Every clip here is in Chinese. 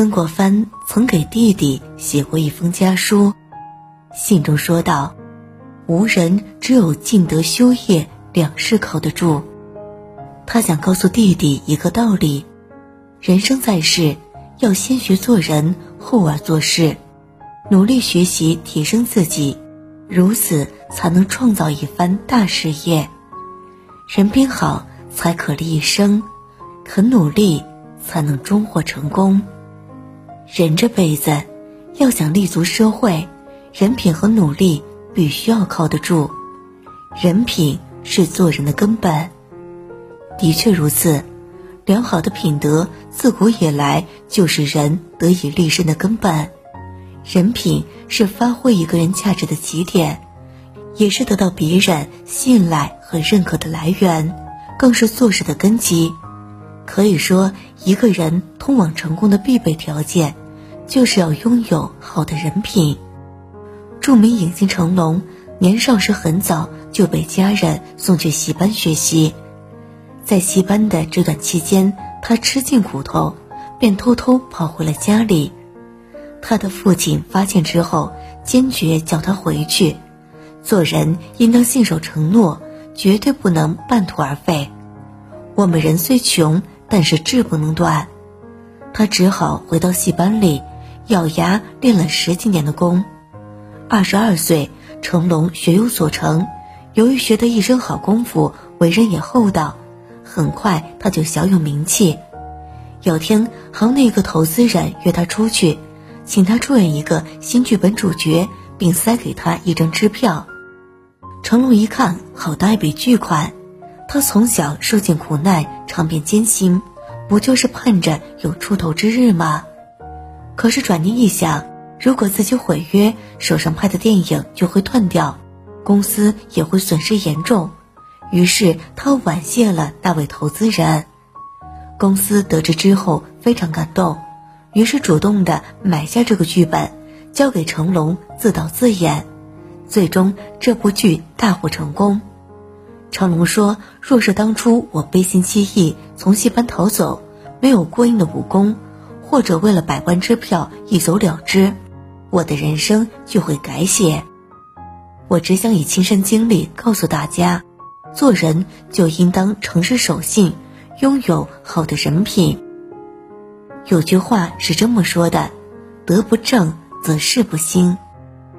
曾国藩曾给弟弟写过一封家书，信中说道：“无人只有尽德修业两事靠得住。”他想告诉弟弟一个道理：人生在世，要先学做人，后而做事，努力学习提升自己，如此才能创造一番大事业。人品好，才可立一生；肯努力，才能终获成功。人这辈子要想立足社会，人品和努力必须要靠得住。人品是做人的根本。的确如此，良好的品德自古以来就是人得以立身的根本。人品是发挥一个人价值的起点，也是得到别人信赖和认可的来源，更是做事的根基。可以说，一个人通往成功的必备条件。就是要拥有好的人品。著名影星成龙年少时很早就被家人送去戏班学习，在戏班的这段期间，他吃尽苦头，便偷偷跑回了家里。他的父亲发现之后，坚决叫他回去。做人应当信守承诺，绝对不能半途而废。我们人虽穷，但是志不能断。他只好回到戏班里。咬牙练了十几年的功，二十二岁，成龙学有所成。由于学得一身好功夫，为人也厚道，很快他就小有名气。有天，行内一个投资人约他出去，请他出演一个新剧本主角，并塞给他一张支票。成龙一看，好大一笔巨款，他从小受尽苦难，尝遍艰辛，不就是盼着有出头之日吗？可是转念一想，如果自己毁约，手上拍的电影就会断掉，公司也会损失严重。于是他婉谢了那位投资人。公司得知之后非常感动，于是主动的买下这个剧本，交给成龙自导自演。最终这部剧大获成功。成龙说：“若是当初我背信弃义，从戏班逃走，没有过硬的武功。”或者为了百万支票一走了之，我的人生就会改写。我只想以亲身经历告诉大家，做人就应当诚实守信，拥有好的人品。有句话是这么说的：德不正则事不兴，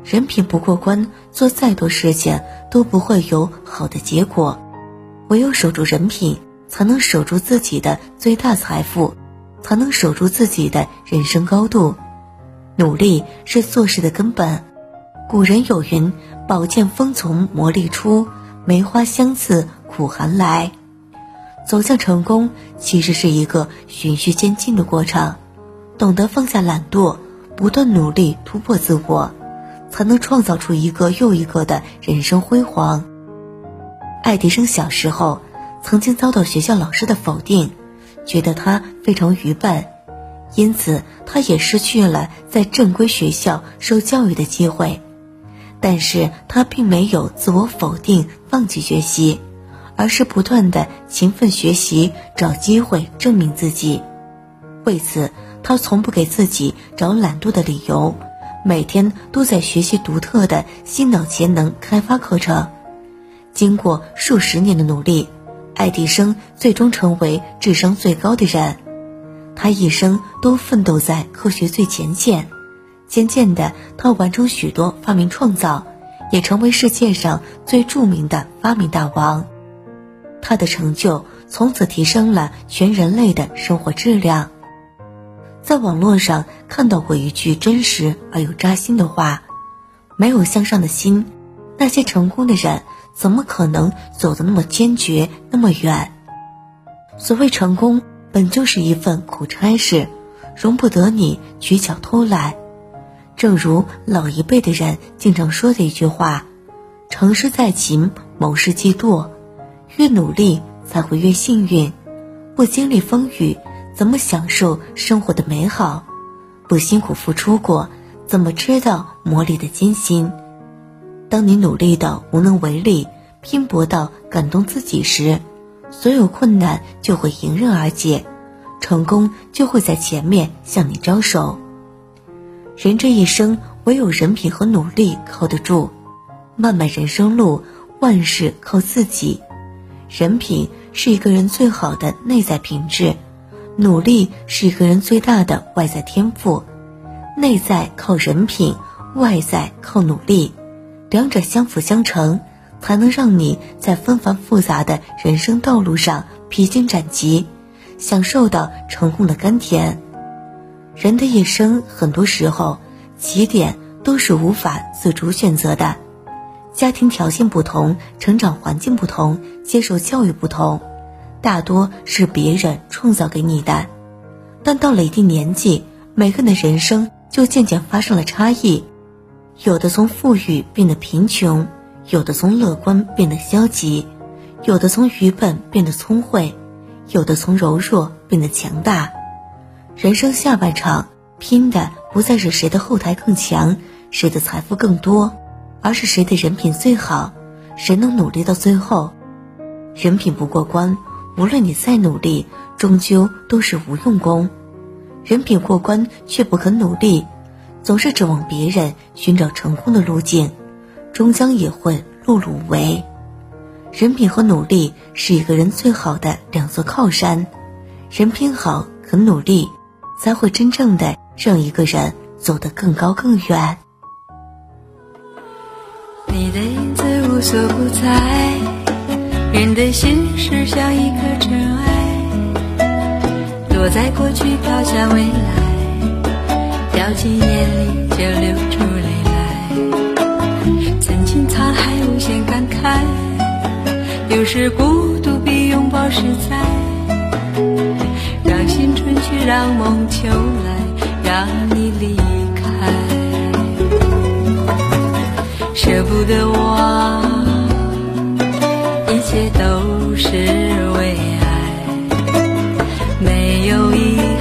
人品不过关，做再多事情都不会有好的结果。唯有守住人品，才能守住自己的最大财富。才能守住自己的人生高度。努力是做事的根本。古人有云：“宝剑锋从磨砺出，梅花香自苦寒来。”走向成功其实是一个循序渐进的过程。懂得放下懒惰，不断努力突破自我，才能创造出一个又一个的人生辉煌。爱迪生小时候曾经遭到学校老师的否定。觉得他非常愚笨，因此他也失去了在正规学校受教育的机会。但是他并没有自我否定、放弃学习，而是不断的勤奋学习，找机会证明自己。为此，他从不给自己找懒惰的理由，每天都在学习独特的心脑潜能开发课程。经过数十年的努力。爱迪生最终成为智商最高的人，他一生都奋斗在科学最前线。渐渐的，他完成许多发明创造，也成为世界上最著名的发明大王。他的成就从此提升了全人类的生活质量。在网络上看到过一句真实而又扎心的话：“没有向上的心，那些成功的人。”怎么可能走得那么坚决那么远？所谓成功，本就是一份苦差事，容不得你取巧偷懒。正如老一辈的人经常说的一句话：“成事在勤，谋事既惰。”越努力才会越幸运。不经历风雨，怎么享受生活的美好？不辛苦付出过，怎么知道磨砺的艰辛？当你努力到无能为力，拼搏到感动自己时，所有困难就会迎刃而解。成功就会在前面向你招手。人这一生，唯有人品和努力靠得住。漫漫人生路，万事靠自己。人品是一个人最好的内在品质，努力是一个人最大的外在天赋。内在靠人品，外在靠努力，两者相辅相成，才能让你在纷繁复杂的人生道路上披荆斩棘，享受到成功的甘甜。人的一生，很多时候起点都是无法自主选择的。家庭条件不同，成长环境不同，接受教育不同，大多是别人创造给你的。但到了一定年纪，每个人的人生就渐渐发生了差异，有的从富裕变得贫穷，有的从乐观变得消极，有的从愚笨变得聪慧，有的从柔弱变得强大。人生下半场，拼的不再是谁的后台更强，谁的财富更多。而是谁的人品最好，谁能努力到最后。人品不过关，无论你再努力，终究都是无用功。人品过关却不肯努力，总是指望别人寻找成功的路径，终将也会碌碌无为。人品和努力是一个人最好的两座靠山，人品好，肯努力，才会真正的让一个人走得更高更远。你的影子无所不在，人的心事像一颗尘埃，落在过去飘向未来，进眼里就流出泪来。曾经沧海无限感慨，有时孤独比拥抱实在。让心春去，让梦秋来，让你离开。舍不得忘，一切都是为爱，没有遗憾，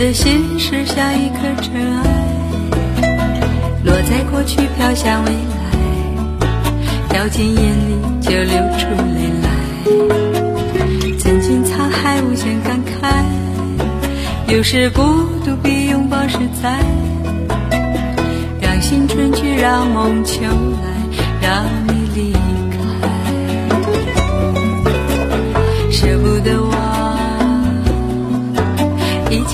的心事像一颗尘埃，落在过去飘向未来，掉进眼里就流出泪来。曾经沧海无限感慨，有时孤独比拥抱实在。让新春去，让梦秋来，让你